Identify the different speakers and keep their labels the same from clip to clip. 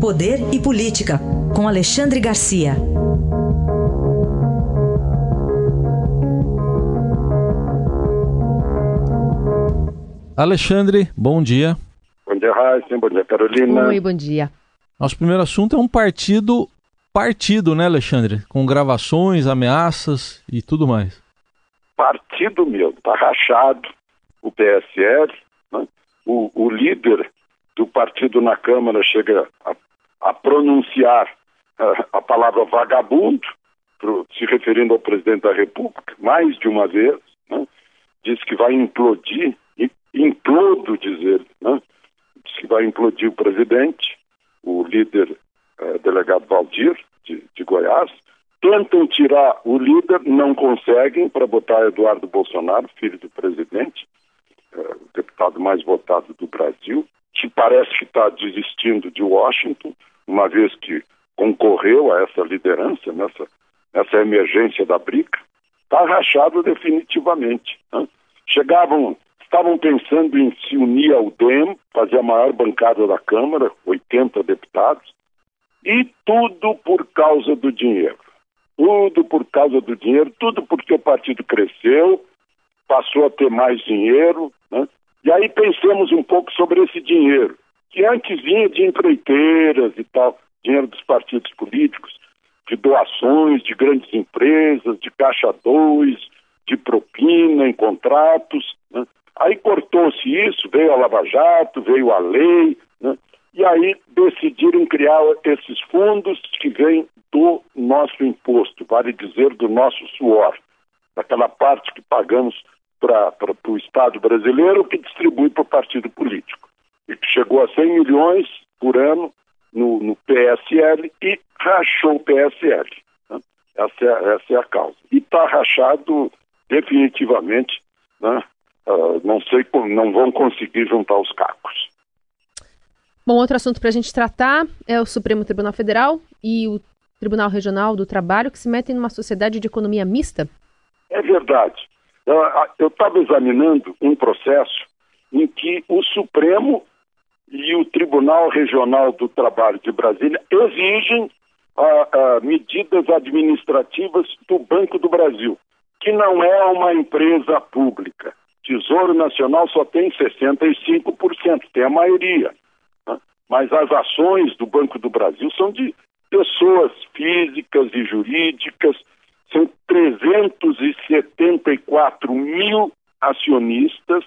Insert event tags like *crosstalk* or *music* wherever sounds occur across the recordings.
Speaker 1: Poder e Política, com Alexandre Garcia.
Speaker 2: Alexandre, bom dia.
Speaker 3: Bom dia, Raíssa. Bom dia, Carolina.
Speaker 4: Oi, bom dia.
Speaker 2: Nosso primeiro assunto é um partido partido, né, Alexandre? Com gravações, ameaças e tudo mais.
Speaker 3: Partido meu, tá rachado o PSL, né? o, o líder do partido na Câmara chega a, a pronunciar uh, a palavra vagabundo, se referindo ao presidente da República, mais de uma vez, né? diz que vai implodir, implodo, dizer, né? diz que vai implodir o presidente, o líder uh, delegado Valdir, de, de Goiás, tentam tirar o líder, não conseguem, para botar Eduardo Bolsonaro, filho do presidente, uh, o deputado mais votado do Brasil, parece que está desistindo de Washington, uma vez que concorreu a essa liderança, nessa, nessa emergência da briga, está rachado definitivamente. Né? Chegavam, estavam pensando em se unir ao DEM, fazer a maior bancada da Câmara, 80 deputados, e tudo por causa do dinheiro. Tudo por causa do dinheiro, tudo porque o partido cresceu, passou a ter mais dinheiro, né? E aí pensamos um pouco sobre esse dinheiro, que antes vinha de empreiteiras e tal, dinheiro dos partidos políticos, de doações de grandes empresas, de caixa 2, de propina em contratos. Né? Aí cortou-se isso, veio a Lava Jato, veio a lei, né? e aí decidiram criar esses fundos que vêm do nosso imposto, vale dizer, do nosso suor, daquela parte que pagamos para o Estado brasileiro que distribui para o partido político. E que chegou a 100 milhões por ano no, no PSL e rachou o PSL. Né? Essa, é, essa é a causa. E está rachado definitivamente, né? uh, não sei como, não vão conseguir juntar os cacos.
Speaker 4: Bom, outro assunto para a gente tratar é o Supremo Tribunal Federal e o Tribunal Regional do Trabalho que se metem numa sociedade de economia mista.
Speaker 3: É verdade. Eu estava examinando um processo em que o Supremo e o Tribunal Regional do Trabalho de Brasília exigem medidas administrativas do Banco do Brasil, que não é uma empresa pública. Tesouro Nacional só tem 65%, tem a maioria. Né? Mas as ações do Banco do Brasil são de pessoas físicas e jurídicas são 374 mil acionistas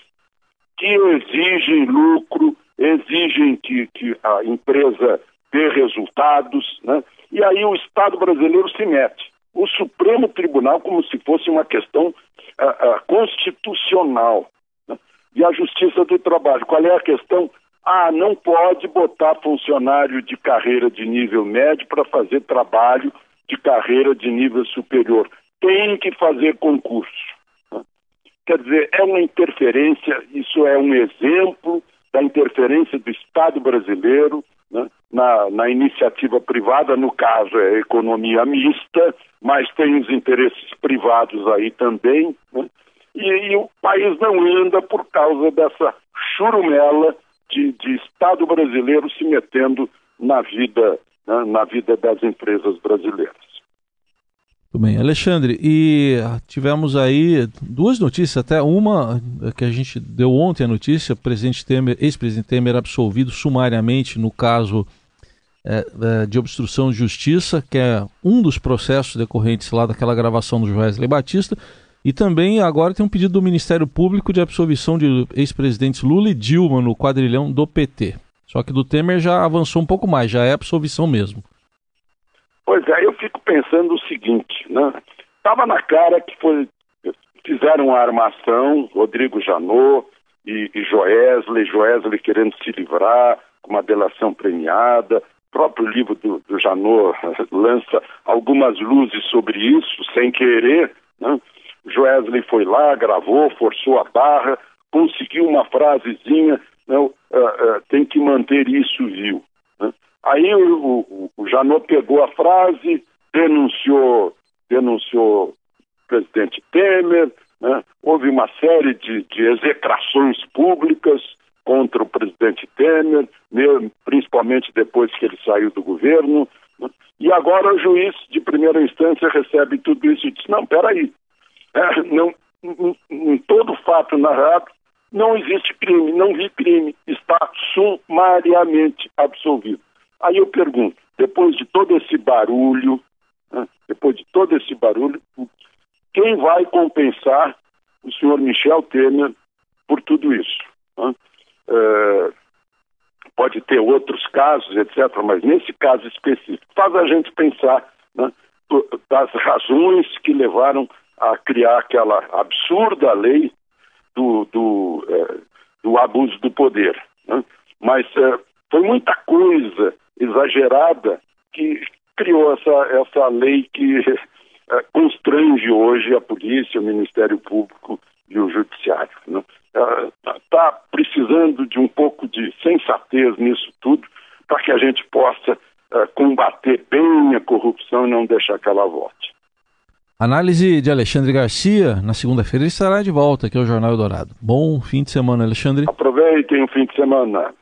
Speaker 3: que exigem lucro, exigem que, que a empresa dê resultados, né? e aí o Estado brasileiro se mete. O Supremo Tribunal, como se fosse uma questão uh, uh, constitucional. Né? E a Justiça do Trabalho, qual é a questão? Ah, não pode botar funcionário de carreira de nível médio para fazer trabalho de carreira de nível superior. Tem que fazer concurso. Quer dizer, é uma interferência, isso é um exemplo da interferência do Estado brasileiro né, na, na, iniciativa privada, no caso é a economia mista, mas tem os interesses privados aí também, né, e, e, o país não anda por causa dessa churumela de, de Estado brasileiro se metendo na vida né, na vida das empresas brasileiras.
Speaker 2: Tudo bem. Alexandre, e tivemos aí duas notícias, até uma que a gente deu ontem a notícia, presidente Temer, ex-presidente Temer absolvido sumariamente no caso é, de obstrução de justiça, que é um dos processos decorrentes lá daquela gravação do Joesley Batista, e também agora tem um pedido do Ministério Público de absolvição de ex-presidentes Lula e Dilma no quadrilhão do PT. Só que do Temer já avançou um pouco mais, já é absolvição mesmo.
Speaker 3: Pois é, eu fico pensando o seguinte, né? Tava na cara que foi, fizeram a armação, Rodrigo Janot e, e Joesley, Joesley querendo se livrar com uma delação premiada, o próprio livro do, do Janot *laughs* lança algumas luzes sobre isso, sem querer, né? Joesley foi lá, gravou, forçou a barra, conseguiu uma frasezinha uh, uh, tem que manter isso viu. Né? Aí o, o, o Janot pegou a frase, denunciou, denunciou o presidente Temer, né? houve uma série de, de execrações públicas contra o presidente Temer, principalmente depois que ele saiu do governo. Né? E agora o juiz de primeira instância recebe tudo isso e diz: não, peraí, é, não, em, em todo fato narrado não existe crime, não vi crime, está sumariamente absolvido. Aí eu pergunto, depois de todo esse barulho, né, depois de todo esse barulho, quem vai compensar o senhor Michel Temer por tudo isso? Né? É, pode ter outros casos, etc., mas nesse caso específico, faz a gente pensar né, das razões que levaram a criar aquela absurda lei do, do, é, do abuso do poder. Né? Mas é, foi muita coisa exagerada que criou essa, essa lei que é, constrange hoje a polícia, o Ministério Público e o Judiciário. Está né? É, precisando de um pouco de sensatez nisso tudo para que a gente possa combater bem a corrupção e não deixar que ela volte.
Speaker 2: Análise de Alexandre Garcia. Na segunda-feira ele estará de volta aqui ao Jornal Eldorado. Bom fim de semana, Alexandre.
Speaker 3: Aproveitem o fim de semana.